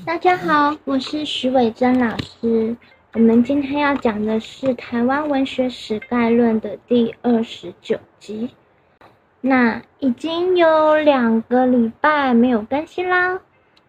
大家好，我是徐伟珍老师。我们今天要讲的是《台湾文学史概论》的第二十九集。那已经有两个礼拜没有更新啦。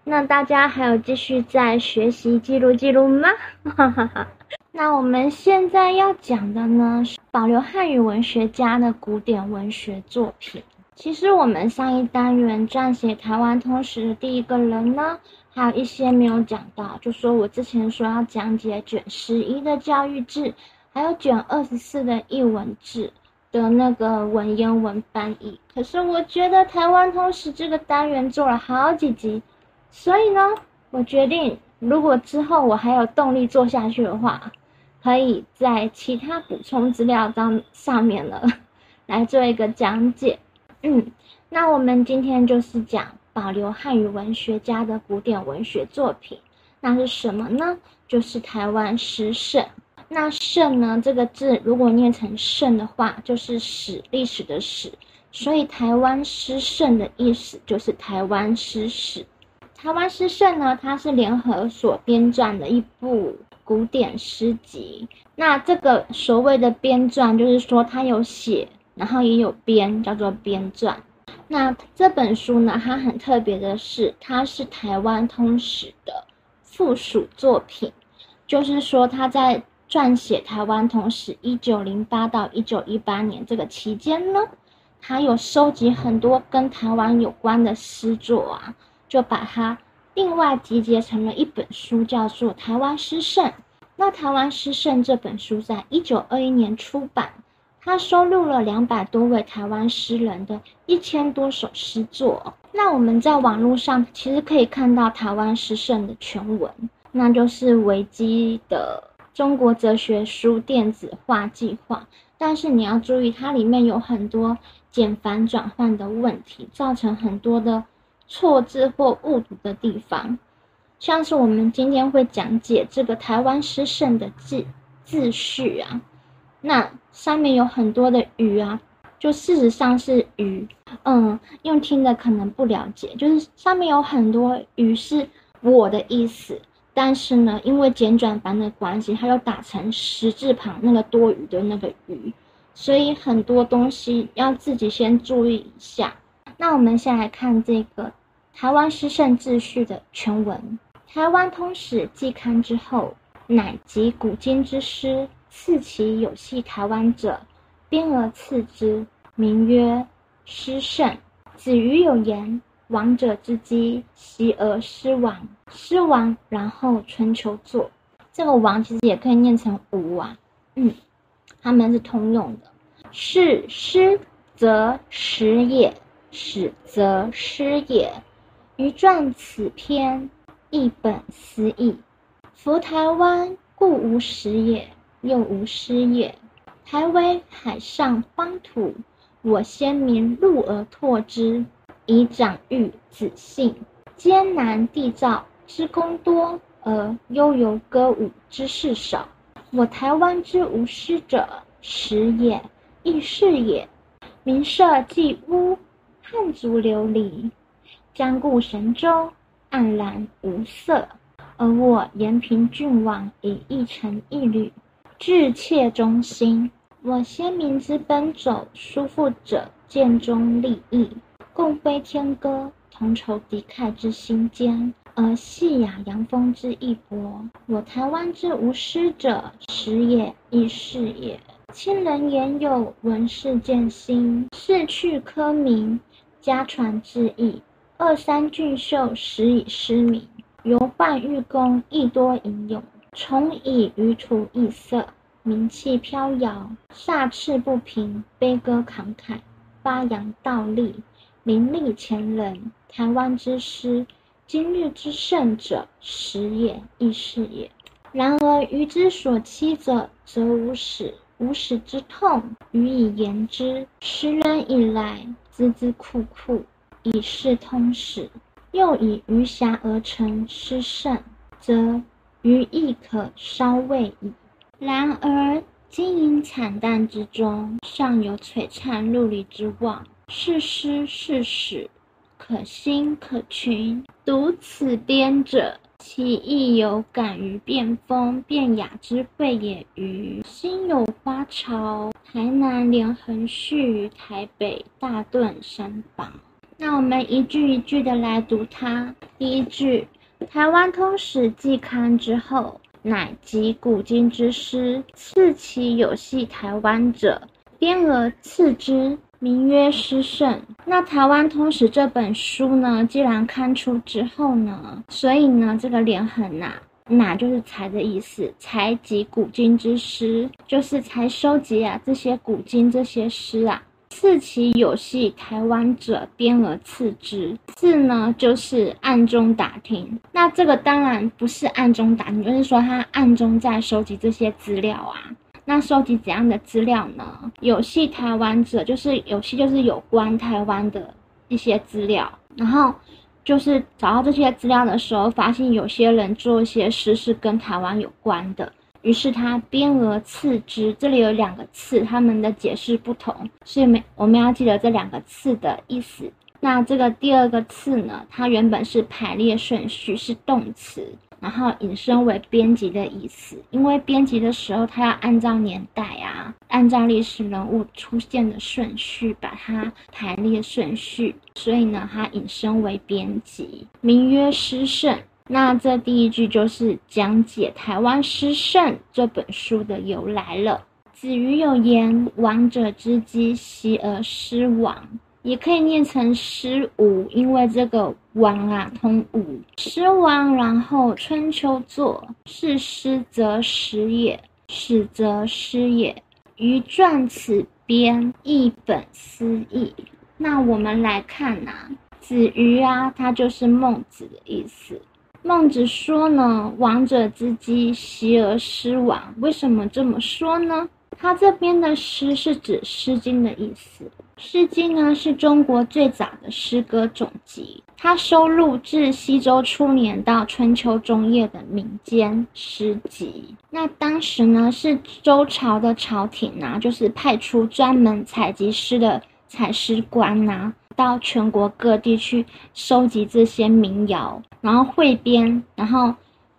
那大家还有继续在学习记录记录吗？哈哈哈。那我们现在要讲的呢，是保留汉语文学家的古典文学作品。其实我们上一单元撰写台湾通史的第一个人呢，还有一些没有讲到，就说我之前说要讲解卷十一的教育志，还有卷二十四的译文志的那个文言文翻译。可是我觉得台湾通史这个单元做了好几集，所以呢，我决定如果之后我还有动力做下去的话，可以在其他补充资料当上面了 来做一个讲解。嗯，那我们今天就是讲保留汉语文学家的古典文学作品，那是什么呢？就是台湾诗圣。那圣呢这个字如果念成圣的话，就是史历史的史，所以台湾诗圣的意思就是台湾诗史。台湾诗圣呢，它是联合所编撰的一部古典诗集。那这个所谓的编撰，就是说它有写。然后也有编，叫做编撰。那这本书呢，它很特别的是，它是台湾通史的附属作品。就是说，他在撰写台湾通史一九零八到一九一八年这个期间呢，他有收集很多跟台湾有关的诗作啊，就把它另外集结成了一本书，叫做《台湾诗圣》。那《台湾诗圣》这本书在一九二一年出版。他收录了两百多位台湾诗人的一千多首诗作。那我们在网络上其实可以看到台湾诗圣的全文，那就是维基的中国哲学书电子化计划。但是你要注意，它里面有很多简繁转换的问题，造成很多的错字或误读的地方。像是我们今天会讲解这个台湾诗圣的字字序啊。那上面有很多的鱼啊，就事实上是鱼，嗯，用听的可能不了解，就是上面有很多鱼是我的意思，但是呢，因为简转版的关系，它又打成十字旁那个多余的那个鱼，所以很多东西要自己先注意一下。那我们先来看这个台湾诗圣秩序的全文，台湾通史季刊之后，乃集古今之诗。赐其有系台湾者，编而赐之，名曰诗圣。子瑜有言：“王者之基，习而失王。失王，然后春秋作。”这个“王”其实也可以念成“吴”啊，嗯，他们是通用的。是诗，则史也；史，则诗也。余撰此篇，一本思义。夫台湾，故无史也。又无师也。台为海上邦土，我先民入而拓之，以长育子姓。艰难缔造之功多，而悠游歌舞之事少。我台湾之无师者，时也，亦是也。民社既污，汉族流离，将固神州，黯然无色。而我延平郡王，以一城一旅。志切忠心，我先民之奔走，叔父者见中立意，共飞天歌，同仇敌忾之心坚，而细雅扬风之意博。我台湾之无师者，时也，亦是也。亲人言有，闻事见心，逝去科名，家传之意。二三俊秀，时以失名，犹患玉功，亦多吟咏。重以余土异色，名气飘摇，煞翅不平，悲歌慷慨，发扬道立，名利前人。台湾之诗，今日之盛者，时也，亦是也。然而余之所期者，则无始，无始之痛，予以言之。时人以来，孜孜酷酷，以是通史。又以余暇而成诗圣，则。余亦可稍慰矣。然而经营惨淡之中，尚有璀璨陆离之望。是诗是史，可欣可群。读此编者，其意有感于变风，变雅之谓也。于心有花朝，台南连横续，台北大顿山榜。那我们一句一句的来读它。第一句，台湾通史季刊之后，乃集古今之诗，赐其有系台湾者，编而次之。名曰诗圣。那台湾通史这本书呢，既然刊出之后呢，所以呢，这个连横呐，哪就是才的意思，才集古今之诗，就是才收集啊这些古今这些诗啊，赐其有系台湾者，编而赐之。赐呢，就是暗中打听。那这个当然不是暗中打听，就是说他暗中在收集这些资料啊。那收集怎样的资料呢？有系台湾者，就是有系就是有关台湾的一些资料，然后就是找到这些资料的时候，发现有些人做一些事是跟台湾有关的，于是他编而次之。这里有两个次，他们的解释不同，所以没我们要记得这两个次的意思。那这个第二个次呢，它原本是排列顺序，是动词。然后引申为编辑的意思，因为编辑的时候，它要按照年代啊，按照历史人物出现的顺序把它排列顺序，所以呢，它引申为编辑，名曰诗圣。那这第一句就是讲解台湾诗圣这本书的由来了。子瑜有言：“王者之基，习而失亡。”也可以念成失无，因为这个亡啊通无，失亡，然后春秋作是失则失也，始则失也。余传此编，一本思义。那我们来看呐，子瑜啊，它就是孟子的意思。孟子说呢，王者之基，习而失亡。为什么这么说呢？他这边的诗是指《诗经》的意思。《诗经》呢是中国最早的诗歌总集，它收录自西周初年到春秋中叶的民间诗集。那当时呢是周朝的朝廷啊，就是派出专门采集诗的采诗官呐，到全国各地去收集这些民谣，然后汇编，然后。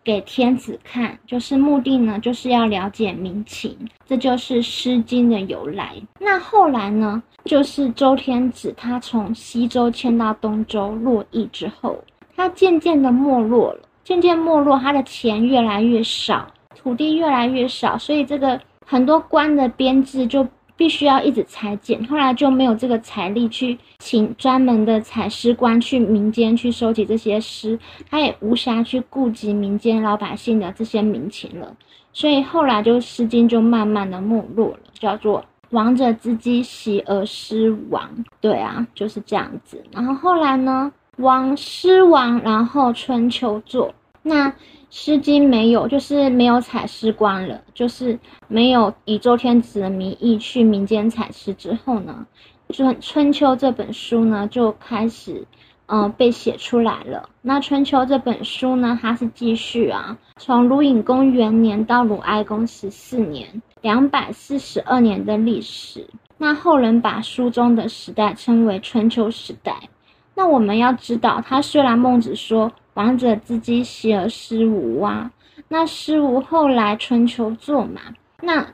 给天子看，就是目的呢，就是要了解民情，这就是《诗经》的由来。那后来呢，就是周天子他从西周迁到东周洛邑之后，他渐渐的没落了，渐渐没落，他的钱越来越少，土地越来越少，所以这个很多官的编制就。必须要一直裁剪，后来就没有这个财力去请专门的采诗官去民间去收集这些诗，他也无暇去顾及民间老百姓的这些民情了，所以后来就《诗经》就慢慢的没落了，叫做王者之基，习而失亡。对啊，就是这样子。然后后来呢，王失亡，然后春秋作那。《诗经》没有，就是没有采诗官了，就是没有以周天子的名义去民间采诗之后呢，《春春秋》这本书呢就开始，嗯，被写出来了。那《春秋》这本书呢，它是继续啊，从鲁隐公元年到鲁哀公十四年，两百四十二年的历史。那后人把书中的时代称为春秋时代。那我们要知道，他虽然孟子说。王者之基，习而失无啊。那失无后来春秋作嘛？那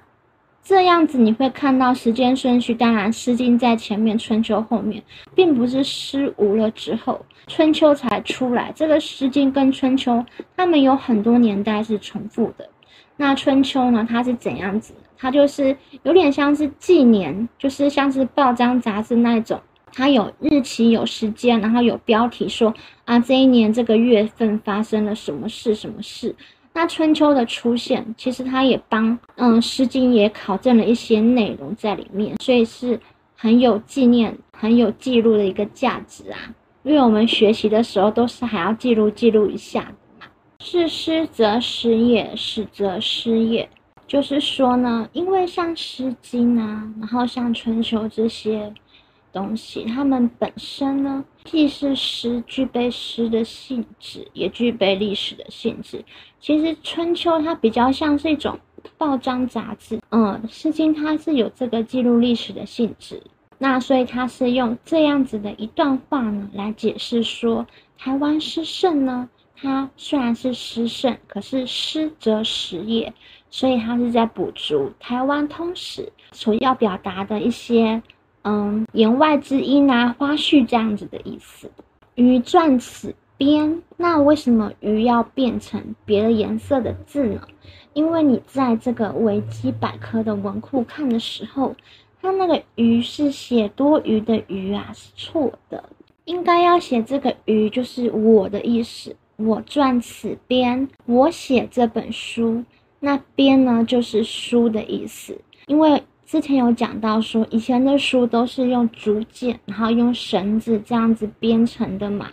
这样子你会看到时间顺序，当然《诗经》在前面，春秋后面，并不是失无了之后，春秋才出来。这个《诗经》跟春秋，他们有很多年代是重复的。那春秋呢？它是怎样子？它就是有点像是纪年，就是像是报章杂志那种。它有日期、有时间，然后有标题说啊，这一年这个月份发生了什么事？什么事？那春秋的出现，其实它也帮嗯《诗经》也考证了一些内容在里面，所以是很有纪念、很有记录的一个价值啊。因为我们学习的时候都是还要记录记录一下的嘛。是诗则失也，史则失也。就是说呢，因为像《诗经》啊，然后像春秋这些。东西，它们本身呢，既是诗，具备诗的性质，也具备历史的性质。其实《春秋》它比较像是一种报章杂志，嗯，《诗经》它是有这个记录历史的性质。那所以它是用这样子的一段话呢，来解释说，台湾诗圣呢，它虽然是诗圣，可是诗则实也，所以它是在补足台湾通史所要表达的一些嗯言外之音啊、花絮这样子的意思。鱼撰此边，那为什么鱼要变成别的颜色的字呢？因为你在这个维基百科的文库看的时候，它那个鱼是写多余的余啊，是错的。应该要写这个“余”，就是我的意思。我撰此编，我写这本书。那“编”呢，就是书的意思。因为之前有讲到说，以前的书都是用竹简，然后用绳子这样子编成的嘛，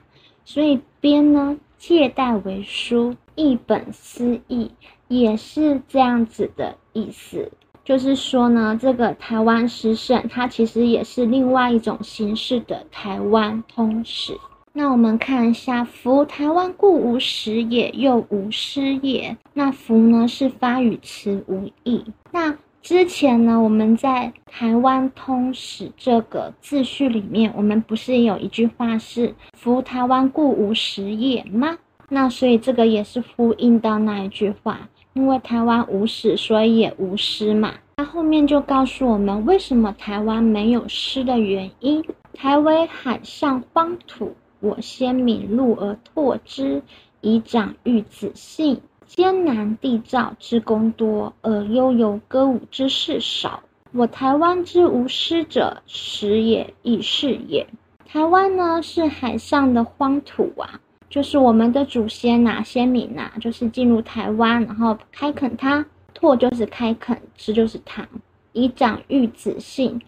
所以“编”呢，借代为书，一本思义，也是这样子的意思。就是说呢，这个台湾诗圣，它其实也是另外一种形式的台湾通史。那我们看一下，夫台湾故无史也，又无诗也。那夫呢，是发语词无义。那之前呢，我们在台湾通史这个自序里面，我们不是有一句话是“夫台湾故无史也”吗？那所以这个也是呼应到那一句话。因为台湾无史，所以也无诗嘛。那后面就告诉我们，为什么台湾没有诗的原因。台为海上荒土，我先闽路而拓之，以长育子信。艰难缔造之功多，而悠游歌舞之事少。我台湾之无诗者，实也亦是也。台湾呢，是海上的荒土啊。就是我们的祖先呐，先民呐，就是进入台湾，然后开垦它，拓就是开垦，之就是唐，以长育子姓，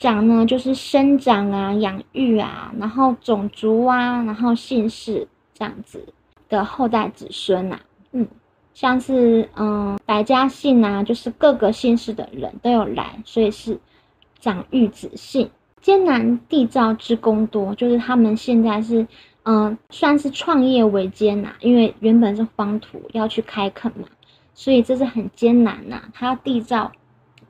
长呢就是生长啊，养育啊，然后种族啊，然后姓氏这样子的后代子孙呐，嗯，像是嗯百家姓啊，就是各个姓氏的人都有来，所以是长玉子姓，艰难缔造之功多，就是他们现在是。嗯，算是创业维艰呐，因为原本是荒土要去开垦嘛，所以这是很艰难呐。他缔造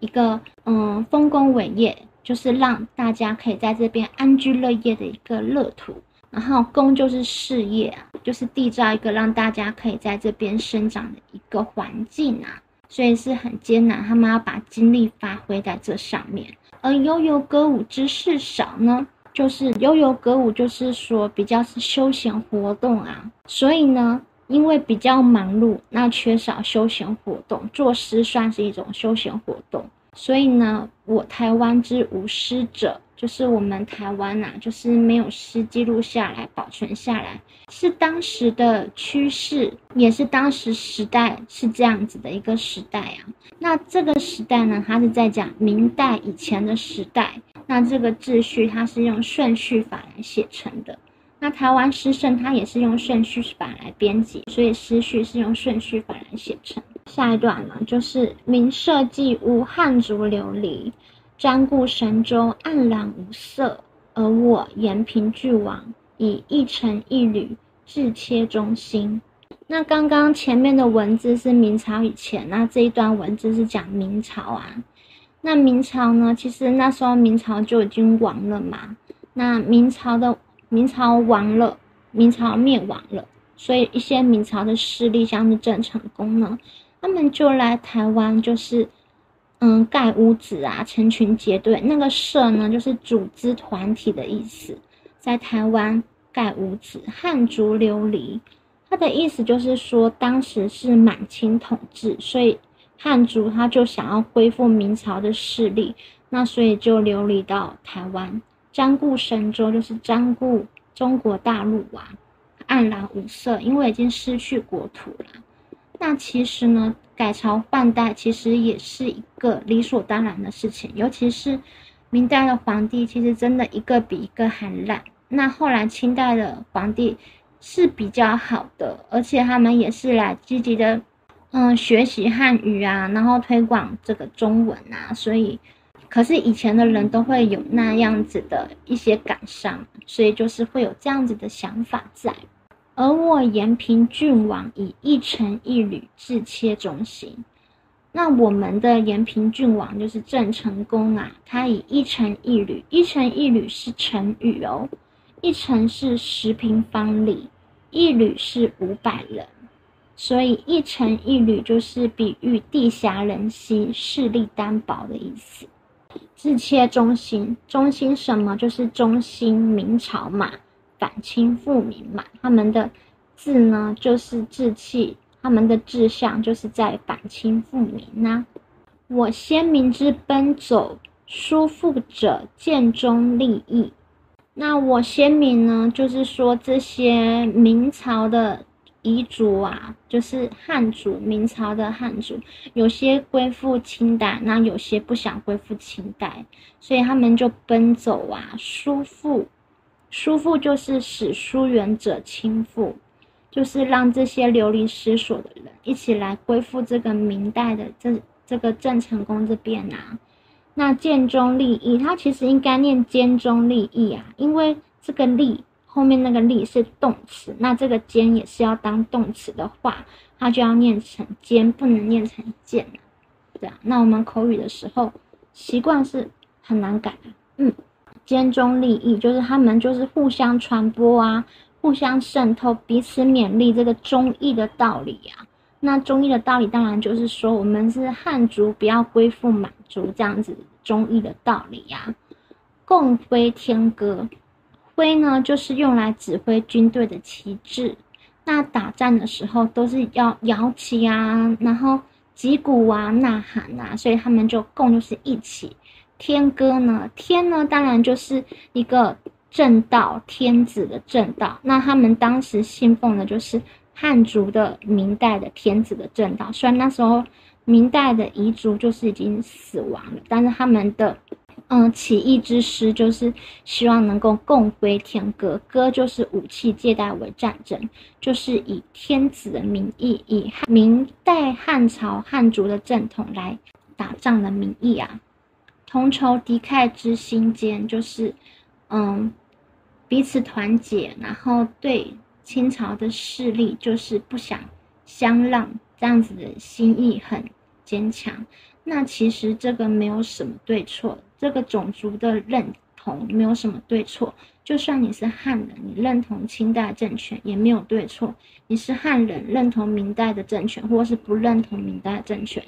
一个嗯丰功伟业，就是让大家可以在这边安居乐业的一个乐土。然后功就是事业啊，就是缔造一个让大家可以在这边生长的一个环境啊，所以是很艰难。他们要把精力发挥在这上面，而悠悠歌舞之事少呢。就是悠悠歌舞，就是说比较是休闲活动啊，所以呢，因为比较忙碌，那缺少休闲活动，作诗算是一种休闲活动，所以呢，我台湾之无诗者，就是我们台湾呐，就是没有诗记录下来、保存下来，是当时的趋势，也是当时时代是这样子的一个时代啊。那这个时代呢，它是在讲明代以前的时代。那这个秩序它是用顺序法来写成的，那台湾诗圣它也是用顺序法来编辑，所以诗序是用顺序法来写成。下一段呢，就是明社稷无汉族流离，瞻顾神州黯然无色，而我延平郡王以一城一旅志切中心。那刚刚前面的文字是明朝以前，那这一段文字是讲明朝啊。那明朝呢？其实那时候明朝就已经亡了嘛。那明朝的明朝亡了，明朝灭亡了，所以一些明朝的势力，像是郑成功呢，他们就来台湾，就是嗯盖屋子啊，成群结队。那个社呢，就是组织团体的意思，在台湾盖屋子，汉族流离，他的意思就是说，当时是满清统治，所以。汉族他就想要恢复明朝的势力，那所以就流离到台湾，瞻顾神州，就是瞻顾中国大陆啊，黯然无色，因为已经失去国土了。那其实呢，改朝换代其实也是一个理所当然的事情，尤其是明代的皇帝，其实真的一个比一个还烂。那后来清代的皇帝是比较好的，而且他们也是来积极的。嗯，学习汉语啊，然后推广这个中文啊，所以，可是以前的人都会有那样子的一些感伤，所以就是会有这样子的想法在。而我延平郡王以一城一旅自切中心，那我们的延平郡王就是郑成功啊，他以一城一旅，一城一旅是成语哦，一城是十平方里，一旅是五百人，所以一城一旅就是比喻地狭人稀、势力单薄的意思。自切中心，中心什么？就是中心明朝嘛，反清复明嘛。他们的志呢，就是志气，他们的志向就是在反清复明呐。我先民之奔走，叔父者建中立义。那我先民呢，就是说这些明朝的。遗族啊，就是汉族，明朝的汉族，有些归附清代，那有些不想归附清代，所以他们就奔走啊，疏父，叔父就是使疏远者亲附，就是让这些流离失所的人一起来归附这个明代的这这个郑成功这边啊。那建中立义，他其实应该念兼中立义啊，因为这个立。后面那个立是动词，那这个坚也是要当动词的话，它就要念成坚，不能念成建。对啊，那我们口语的时候习惯是很难改的。嗯，兼中立义就是他们就是互相传播啊，互相渗透，彼此勉励这个忠义的道理啊。那忠义的道理当然就是说我们是汉族，不要归附满族这样子忠义的道理呀。共挥天歌。徽呢，就是用来指挥军队的旗帜。那打仗的时候都是要摇旗啊，然后击鼓啊、呐喊啊，所以他们就共就是一起。天歌呢，天呢，当然就是一个正道，天子的正道。那他们当时信奉的就是汉族的明代的天子的正道。虽然那时候明代的彝族就是已经死亡了，但是他们的。嗯，起义之师就是希望能够共归天歌，歌就是武器借代为战争，就是以天子的名义，以明代汉朝汉族的正统来打仗的名义啊。同仇敌忾之心间，就是嗯彼此团结，然后对清朝的势力就是不想相让，这样子的心意很坚强。那其实这个没有什么对错。这个种族的认同没有什么对错，就算你是汉人，你认同清代政权也没有对错；你是汉人认同明代的政权，或是不认同明代政权，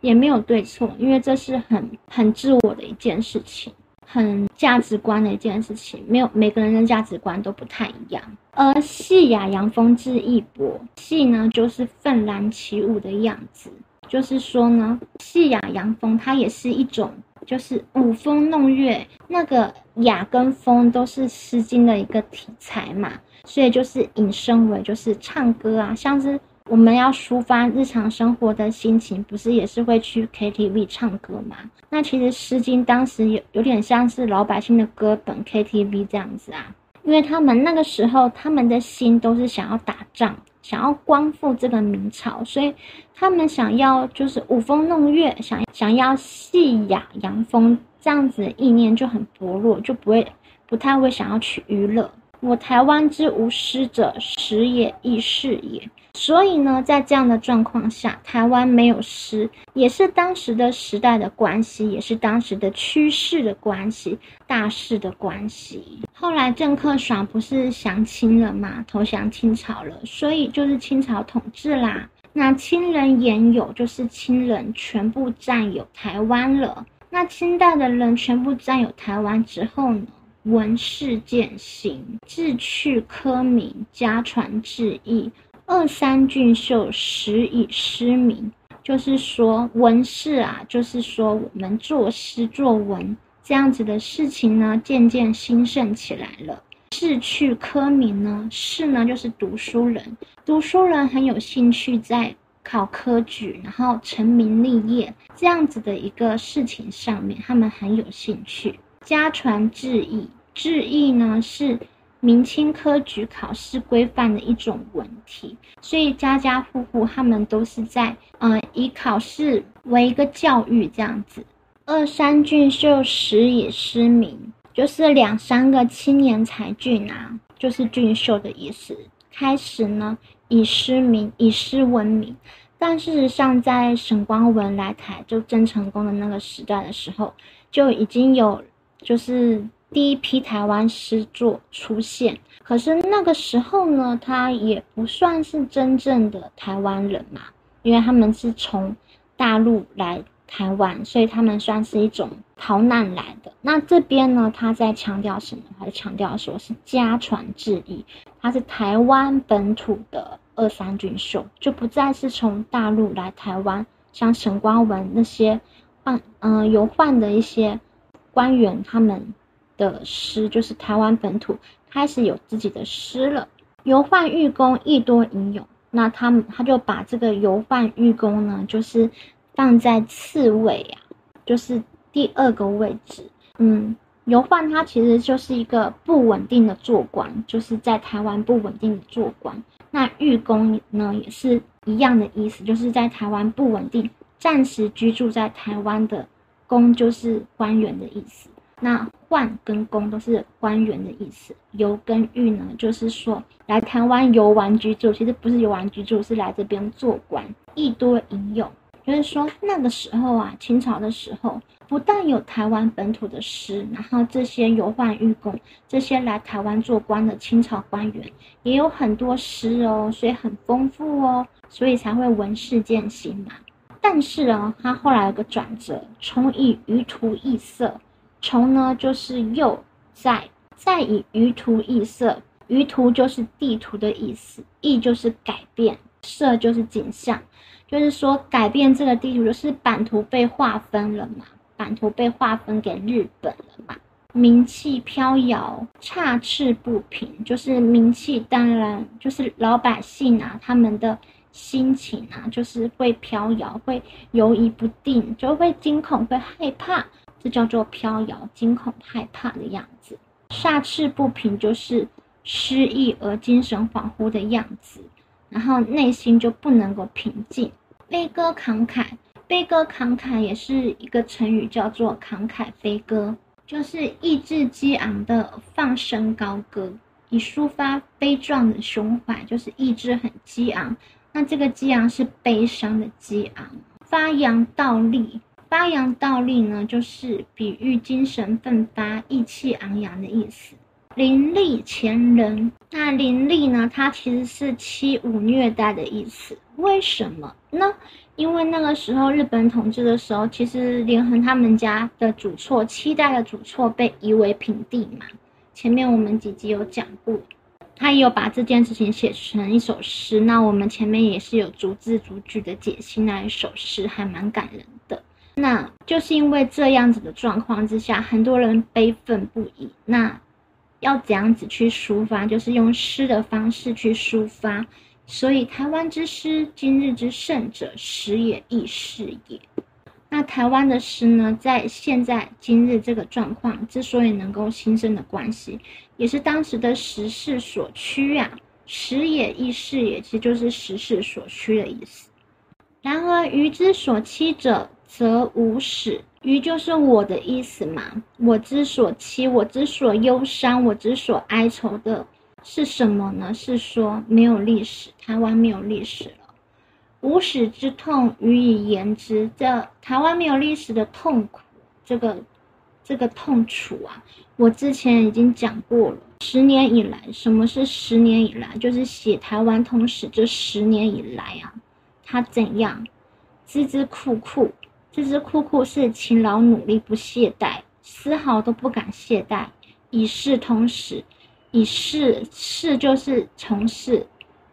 也没有对错，因为这是很很自我的一件事情，很价值观的一件事情，没有每个人的价值观都不太一样。而戏雅扬风之义博，戏呢就是愤然起舞的样子，就是说呢，戏雅扬风它也是一种。就是舞风弄月，那个雅跟风都是《诗经》的一个题材嘛，所以就是引申为就是唱歌啊，像是我们要抒发日常生活的心情，不是也是会去 KTV 唱歌嘛？那其实《诗经》当时有有点像是老百姓的歌本 KTV 这样子啊，因为他们那个时候他们的心都是想要打仗。想要光复这个明朝，所以他们想要就是舞风弄月，想想要戏雅扬风，这样子意念就很薄弱，就不会不太会想要去娱乐。我台湾之无诗者，时也亦是也。所以呢，在这样的状况下，台湾没有诗，也是当时的时代的关系，也是当时的趋势的关系，大势的关系。后来郑克爽不是降清了嘛，投降清朝了，所以就是清朝统治啦。那清人言有，就是清人全部占有台湾了。那清代的人全部占有台湾之后呢，文士渐行，志趣科名，家传志意。二三俊秀，时以诗名，就是说文士啊，就是说我们作诗作文这样子的事情呢，渐渐兴盛起来了。志趣科名呢，士呢就是读书人，读书人很有兴趣在考科举，然后成名立业这样子的一个事情上面，他们很有兴趣。家传志意，志义呢是。明清科举考试规范的一种文体，所以家家户户他们都是在呃以考试为一个教育这样子。二三俊秀，时以诗名，就是两三个青年才俊啊，就是俊秀的意思。开始呢以诗名，以诗闻名，但事实上在沈光文来台就郑成功的那个时代的时候，就已经有就是第一批台湾诗作出现。可是那个时候呢，他也不算是真正的台湾人嘛，因为他们是从大陆来台湾，所以他们算是一种逃难来的。那这边呢，他在强调什么？他强调说是家传志异，他是台湾本土的二三军秀，就不再是从大陆来台湾，像沈光文那些换嗯游宦的一些官员他们的诗，就是台湾本土。开始有自己的诗了，游宦寓公亦多吟咏。那他们他就把这个游宦寓公呢，就是放在次位呀，就是第二个位置。嗯，游宦他其实就是一个不稳定的做官，就是在台湾不稳定的做官。那寓公呢，也是一样的意思，就是在台湾不稳定，暂时居住在台湾的公，就是官员的意思。那宦跟公都是官员的意思，游跟寓呢，就是说来台湾游玩居住，其实不是游玩居住，是来这边做官。亦多引用，就是说那个时候啊，清朝的时候，不但有台湾本土的诗，然后这些游宦寓公，这些来台湾做官的清朝官员也有很多诗哦，所以很丰富哦，所以才会文事见兴嘛。但是啊，他后来有个转折，从以舆图异色。从呢，就是又在再以舆图异色，舆图就是地图的意思，异就是改变，色就是景象，就是说改变这个地图，就是版图被划分了嘛，版图被划分给日本了嘛。名气飘摇，差翅不平，就是名气当然就是老百姓啊，他们的心情啊，就是会飘摇，会犹疑不定，就会惊恐，会害怕。这叫做飘摇、惊恐、害怕的样子。煞气不平就是失意而精神恍惚的样子，然后内心就不能够平静。悲歌慷慨，悲歌慷慨也是一个成语，叫做慷慨悲歌，就是意志激昂的放声高歌，以抒发悲壮的胸怀，就是意志很激昂。那这个激昂是悲伤的激昂，发扬倒立。发扬倒立呢，就是比喻精神奋发、意气昂扬的意思。凌厉前人，那凌厉呢，它其实是欺侮虐待的意思。为什么呢？因为那个时候日本统治的时候，其实连横他们家的主错七代的主错被夷为平地嘛。前面我们几集有讲过，他也有把这件事情写成一首诗。那我们前面也是有逐字逐句的解析那一首诗，还蛮感人。那就是因为这样子的状况之下，很多人悲愤不已。那要怎样子去抒发？就是用诗的方式去抒发。所以台湾之诗，今日之盛者，时也易逝也。那台湾的诗呢，在现在今日这个状况之所以能够兴盛的关系，也是当时的时势所趋呀。时也易逝也，其实就是时势所趋的意思。然而余之所期者。则无始，于就是我的意思嘛。我之所期，我之所忧伤，我之所哀愁的是什么呢？是说没有历史，台湾没有历史了。无始之痛，予以言之。这台湾没有历史的痛苦，这个这个痛楚啊，我之前已经讲过了。十年以来，什么是十年以来？就是写台湾通史这十年以来啊，他怎样孜孜酷酷。孜孜酷酷是勤劳努力不懈怠，丝毫都不敢懈怠，以事通史，以事事就是从事，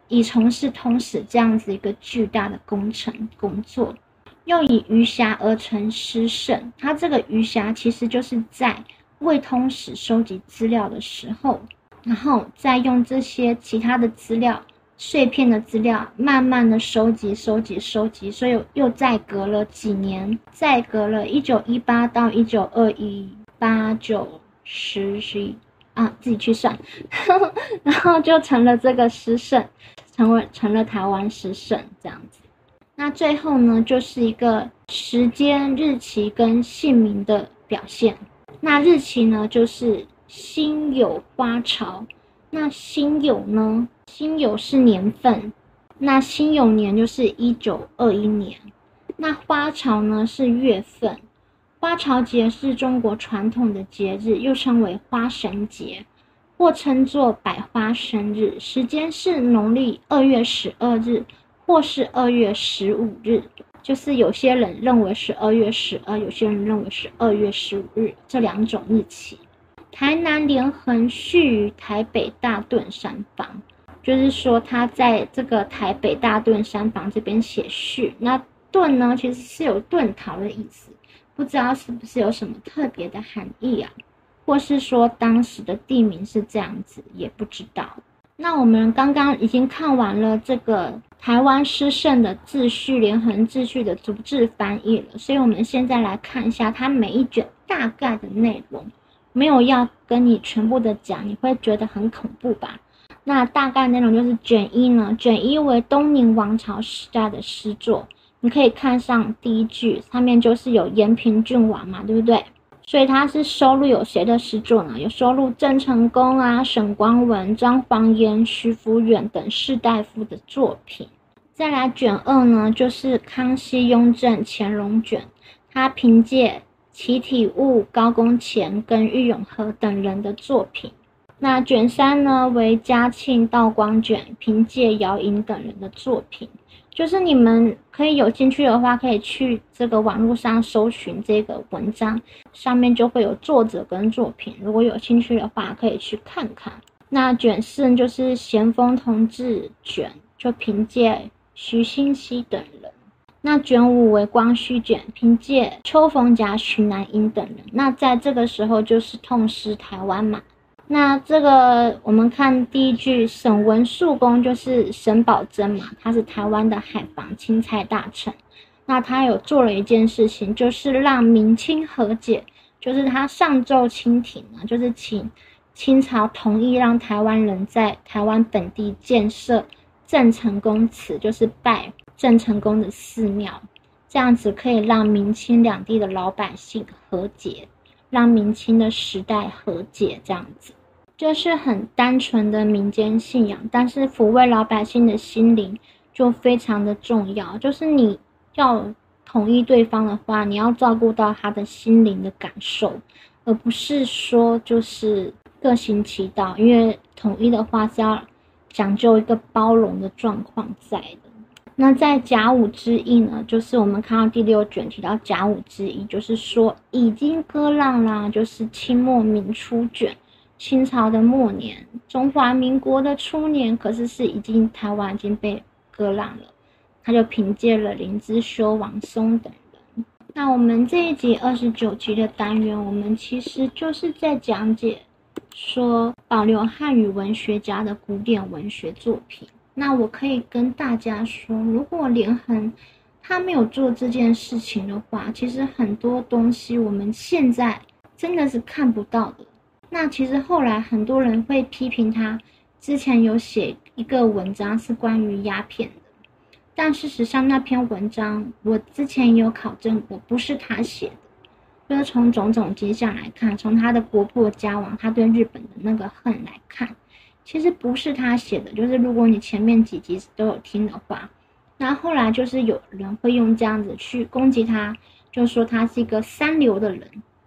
以从事通史这样子一个巨大的工程工作，又以余暇而成诗圣。他这个余暇其实就是在未通史收集资料的时候，然后再用这些其他的资料。碎片的资料，慢慢的收集、收集、收集，所以又再隔了几年，再隔了一九一八到一九二一，八九十十一啊，自己去算，然后就成了这个诗圣，成为成了台湾诗圣这样子。那最后呢，就是一个时间、日期跟姓名的表现。那日期呢，就是辛酉花朝。那辛酉呢？辛酉是年份，那辛酉年就是一九二一年。那花朝呢是月份，花朝节是中国传统的节日，又称为花神节，或称作百花生日。时间是农历二月十二日，或是二月十五日。就是有些人认为是二月十二，有些人认为是二月十五日这两种日期。台南连横续于台北大顿山房，就是说他在这个台北大墩山房这边写序。那墩呢，其实是有遁逃的意思。不知道是不是有什么特别的含义啊，或是说当时的地名是这样子，也不知道。那我们刚刚已经看完了这个台湾诗圣的秩序连横秩序的逐字翻译了，所以我们现在来看一下它每一卷大概的内容。没有要跟你全部的讲，你会觉得很恐怖吧？那大概内容就是卷一呢，卷一为东宁王朝时代的诗作。你可以看上第一句，上面就是有延平郡王嘛，对不对？所以它是收录有谁的诗作呢？有收录郑成功啊、沈光文、张煌言、徐福远等士大夫的作品。再来卷二呢，就是康熙、雍正、乾隆卷，他凭借齐体悟、高公乾跟郁永和等人的作品。那卷三呢，为嘉庆、道光卷，凭借姚莹等人的作品。就是你们可以有兴趣的话，可以去这个网络上搜寻这个文章，上面就会有作者跟作品。如果有兴趣的话，可以去看看。那卷四就是咸丰同志卷，就凭借徐新熙等人。那卷五为光绪卷，凭借邱逢甲、徐南英等人。那在这个时候就是痛失台湾嘛。那这个我们看第一句，沈文肃公就是沈葆桢嘛，他是台湾的海防钦差大臣。那他有做了一件事情，就是让明清和解，就是他上奏清廷呢，就是请清朝同意让台湾人在台湾本地建设郑成功祠，就是拜郑成功的寺庙，这样子可以让明清两地的老百姓和解。让明清的时代和解，这样子就是很单纯的民间信仰，但是抚慰老百姓的心灵就非常的重要。就是你要统一对方的话，你要照顾到他的心灵的感受，而不是说就是各行其道。因为统一的话是要讲究一个包容的状况在。那在甲午之役呢，就是我们看到第六卷提到甲午之役，就是说已经割让啦，就是清末民初卷，清朝的末年，中华民国的初年，可是是已经台湾已经被割让了，他就凭借了林之修、王松等人。那我们这一集二十九集的单元，我们其实就是在讲解说保留汉语文学家的古典文学作品。那我可以跟大家说，如果连横他没有做这件事情的话，其实很多东西我们现在真的是看不到的。那其实后来很多人会批评他，之前有写一个文章是关于鸦片的，但事实上那篇文章我之前也有考证过，不是他写的。就是从种种迹象来看，从他的国破家亡，他对日本的那个恨来看。其实不是他写的，就是如果你前面几集都有听的话，那后来就是有人会用这样子去攻击他，就说他是一个三流的人。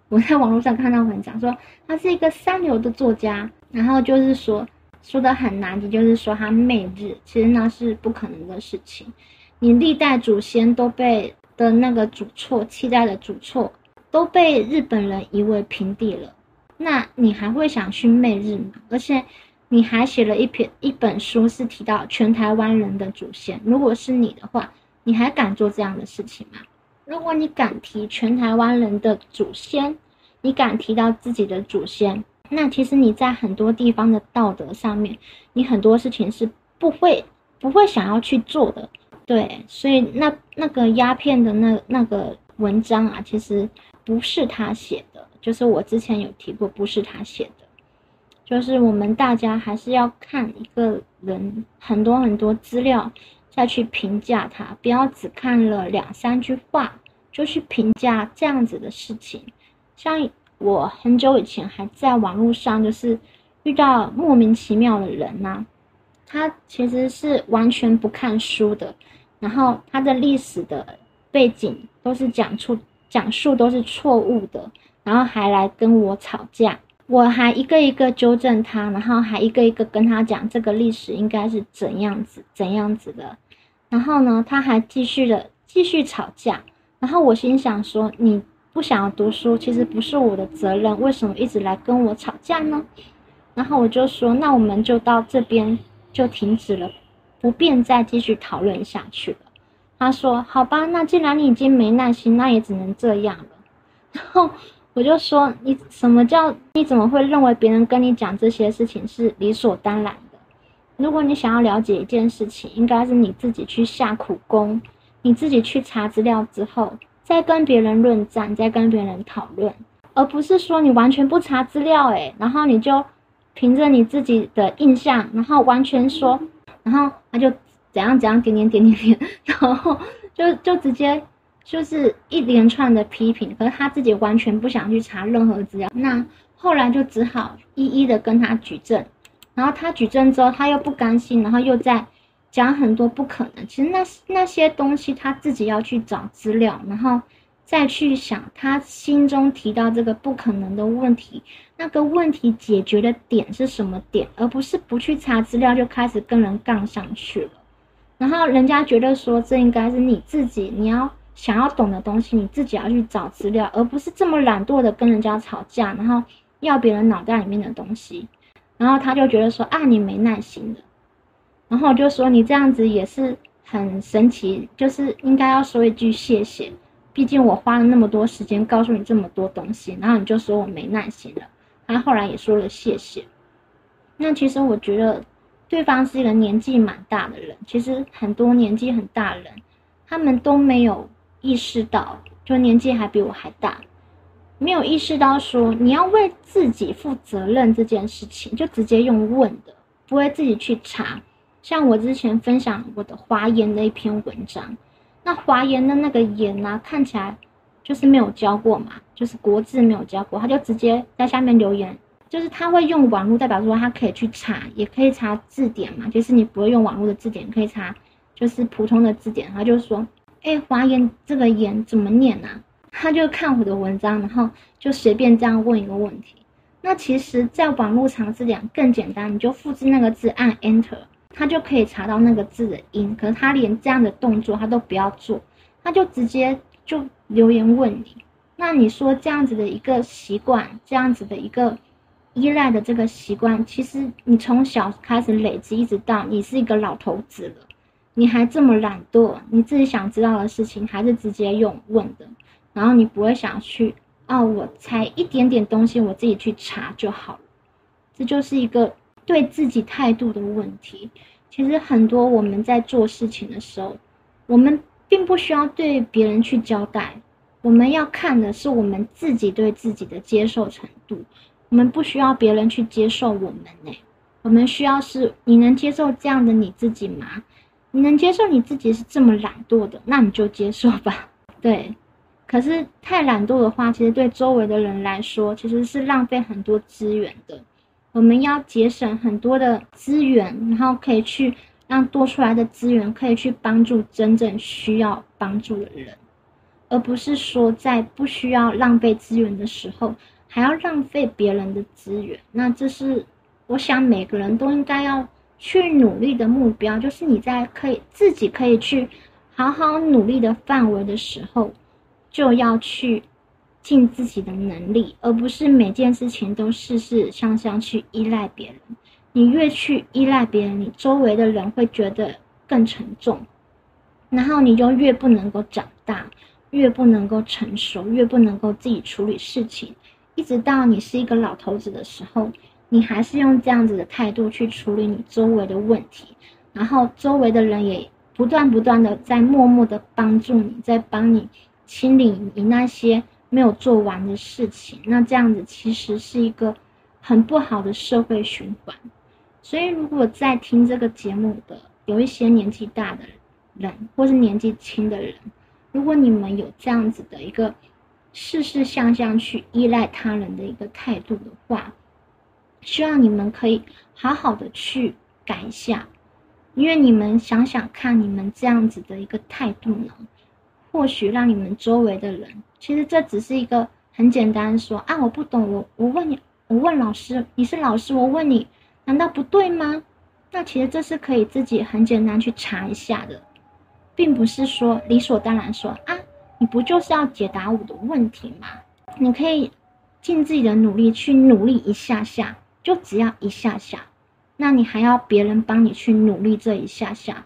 我在网络上看到文章说他是一个三流的作家，然后就是说说的很难听，就是说他媚日，其实那是不可能的事情。你历代祖先都被的那个主错，期待的主错都被日本人夷为平地了，那你还会想去媚日吗？而且。你还写了一篇一本书，是提到全台湾人的祖先。如果是你的话，你还敢做这样的事情吗？如果你敢提全台湾人的祖先，你敢提到自己的祖先，那其实你在很多地方的道德上面，你很多事情是不会不会想要去做的。对，所以那那个鸦片的那那个文章啊，其实不是他写的，就是我之前有提过，不是他写的。就是我们大家还是要看一个人很多很多资料，再去评价他，不要只看了两三句话就去评价这样子的事情。像我很久以前还在网络上，就是遇到莫名其妙的人呐，他其实是完全不看书的，然后他的历史的背景都是讲出讲述都是错误的，然后还来跟我吵架，我还一个一个纠正他，然后还一个一个跟他讲这个历史应该是怎样子怎样子的，然后呢，他还继续的继续吵架，然后我心想说，你不想要读书，其实不是我的责任，为什么一直来跟我吵架呢？然后我就说，那我们就到这边就停止了，不便再继续讨论下去了。他说：“好吧，那既然你已经没耐心，那也只能这样了。”然后我就说：“你什么叫？你怎么会认为别人跟你讲这些事情是理所当然的？如果你想要了解一件事情，应该是你自己去下苦功，你自己去查资料之后，再跟别人论战，再跟别人讨论，而不是说你完全不查资料，诶，然后你就凭着你自己的印象，然后完全说，然后他就。”怎样怎样点点点点点，然后就就直接就是一连串的批评，可是他自己完全不想去查任何资料。那后来就只好一一的跟他举证，然后他举证之后他又不甘心，然后又在讲很多不可能。其实那那些东西他自己要去找资料，然后再去想他心中提到这个不可能的问题，那个问题解决的点是什么点，而不是不去查资料就开始跟人杠上去了。然后人家觉得说，这应该是你自己，你要想要懂的东西，你自己要去找资料，而不是这么懒惰的跟人家吵架，然后要别人脑袋里面的东西。然后他就觉得说，啊，你没耐心了。然后我就说，你这样子也是很神奇，就是应该要说一句谢谢，毕竟我花了那么多时间告诉你这么多东西，然后你就说我没耐心了。他后来也说了谢谢。那其实我觉得。对方是一个年纪蛮大的人，其实很多年纪很大的人，他们都没有意识到，就年纪还比我还大，没有意识到说你要为自己负责任这件事情，就直接用问的，不会自己去查。像我之前分享我的华研的一篇文章，那华研的那个研啊，看起来就是没有教过嘛，就是国字没有教过，他就直接在下面留言。就是他会用网络，代表说他可以去查，也可以查字典嘛。就是你不会用网络的字典，可以查，就是普通的字典。他就说：“哎，华言这个言怎么念啊？”他就看我的文章，然后就随便这样问一个问题。那其实，在网络查字典更简单，你就复制那个字，按 Enter，他就可以查到那个字的音。可是他连这样的动作他都不要做，他就直接就留言问你。那你说这样子的一个习惯，这样子的一个。依赖的这个习惯，其实你从小开始累积，一直到你是一个老头子了，你还这么懒惰，你自己想知道的事情还是直接用问的，然后你不会想去哦，我才一点点东西，我自己去查就好了，这就是一个对自己态度的问题。其实很多我们在做事情的时候，我们并不需要对别人去交代，我们要看的是我们自己对自己的接受程度。我们不需要别人去接受我们呢，我们需要是你能接受这样的你自己吗？你能接受你自己是这么懒惰的，那你就接受吧。对，可是太懒惰的话，其实对周围的人来说，其实是浪费很多资源的。我们要节省很多的资源，然后可以去让多出来的资源可以去帮助真正需要帮助的人，而不是说在不需要浪费资源的时候。还要浪费别人的资源，那这是我想每个人都应该要去努力的目标，就是你在可以自己可以去好好努力的范围的时候，就要去尽自己的能力，而不是每件事情都事事向向去依赖别人。你越去依赖别人，你周围的人会觉得更沉重，然后你就越不能够长大，越不能够成熟，越不能够自己处理事情。一直到你是一个老头子的时候，你还是用这样子的态度去处理你周围的问题，然后周围的人也不断不断的在默默的帮助你，在帮你清理你那些没有做完的事情。那这样子其实是一个很不好的社会循环。所以，如果在听这个节目的有一些年纪大的人，或是年纪轻的人，如果你们有这样子的一个。事事向向去依赖他人的一个态度的话，希望你们可以好好的去改一下，因为你们想想看，你们这样子的一个态度呢，或许让你们周围的人其实这只是一个很简单说啊，我不懂，我我问你，我问老师，你是老师，我问你，难道不对吗？那其实这是可以自己很简单去查一下的，并不是说理所当然说啊，你不就是要解答我的问题吗？你可以尽自己的努力去努力一下下，就只要一下下。那你还要别人帮你去努力这一下下，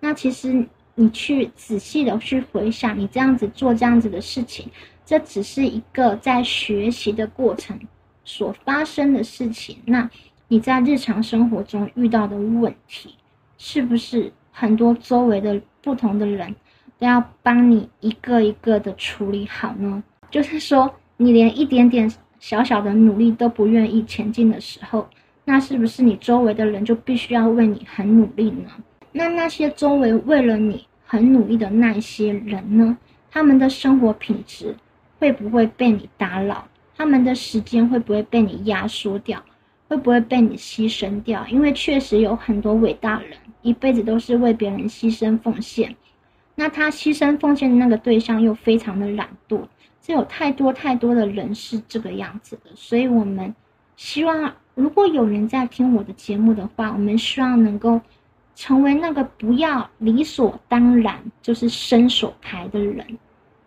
那其实你去仔细的去回想，你这样子做这样子的事情，这只是一个在学习的过程所发生的事情。那你在日常生活中遇到的问题，是不是很多周围的不同的人都要帮你一个一个的处理好呢？就是说，你连一点点小小的努力都不愿意前进的时候。那是不是你周围的人就必须要为你很努力呢？那那些周围为了你很努力的那些人呢？他们的生活品质会不会被你打扰？他们的时间会不会被你压缩掉？会不会被你牺牲掉？因为确实有很多伟大人一辈子都是为别人牺牲奉献，那他牺牲奉献的那个对象又非常的懒惰，这有太多太多的人是这个样子的，所以我们希望。如果有人在听我的节目的话，我们希望能够成为那个不要理所当然就是伸手牌的人，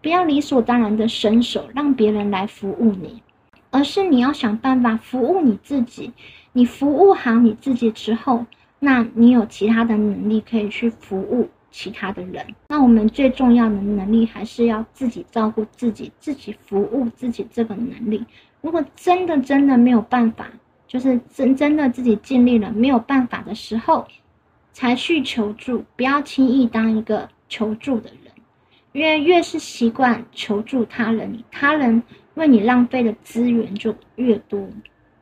不要理所当然的伸手让别人来服务你，而是你要想办法服务你自己。你服务好你自己之后，那你有其他的能力可以去服务其他的人。那我们最重要的能力还是要自己照顾自己，自己服务自己这个能力。如果真的真的没有办法。就是真真的自己尽力了没有办法的时候，才去求助。不要轻易当一个求助的人，因为越是习惯求助他人，他人为你浪费的资源就越多。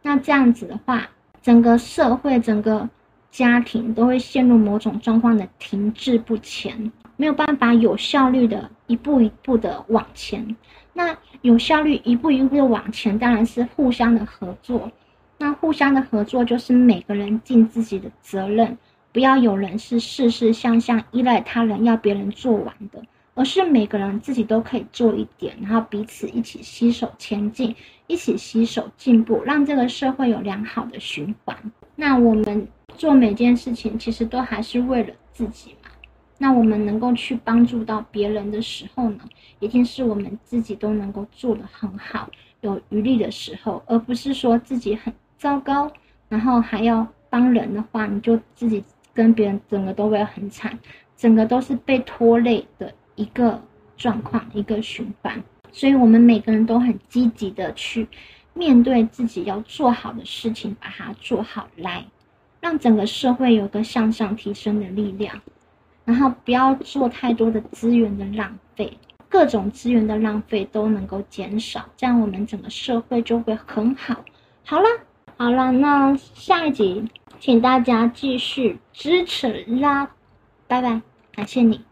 那这样子的话，整个社会、整个家庭都会陷入某种状况的停滞不前，没有办法有效率的一步一步的往前。那有效率一步一步的往前，当然是互相的合作。那互相的合作就是每个人尽自己的责任，不要有人是事事项项依赖他人，要别人做完的，而是每个人自己都可以做一点，然后彼此一起携手前进，一起携手进步，让这个社会有良好的循环。那我们做每件事情，其实都还是为了自己嘛。那我们能够去帮助到别人的时候呢，一定是我们自己都能够做得很好，有余力的时候，而不是说自己很。糟糕，然后还要帮人的话，你就自己跟别人整个都会很惨，整个都是被拖累的一个状况，一个循环。所以，我们每个人都很积极的去面对自己要做好的事情，把它做好来，让整个社会有个向上提升的力量。然后，不要做太多的资源的浪费，各种资源的浪费都能够减少，这样我们整个社会就会很好。好了。好了，那下一集，请大家继续支持啦，拜拜，感谢你。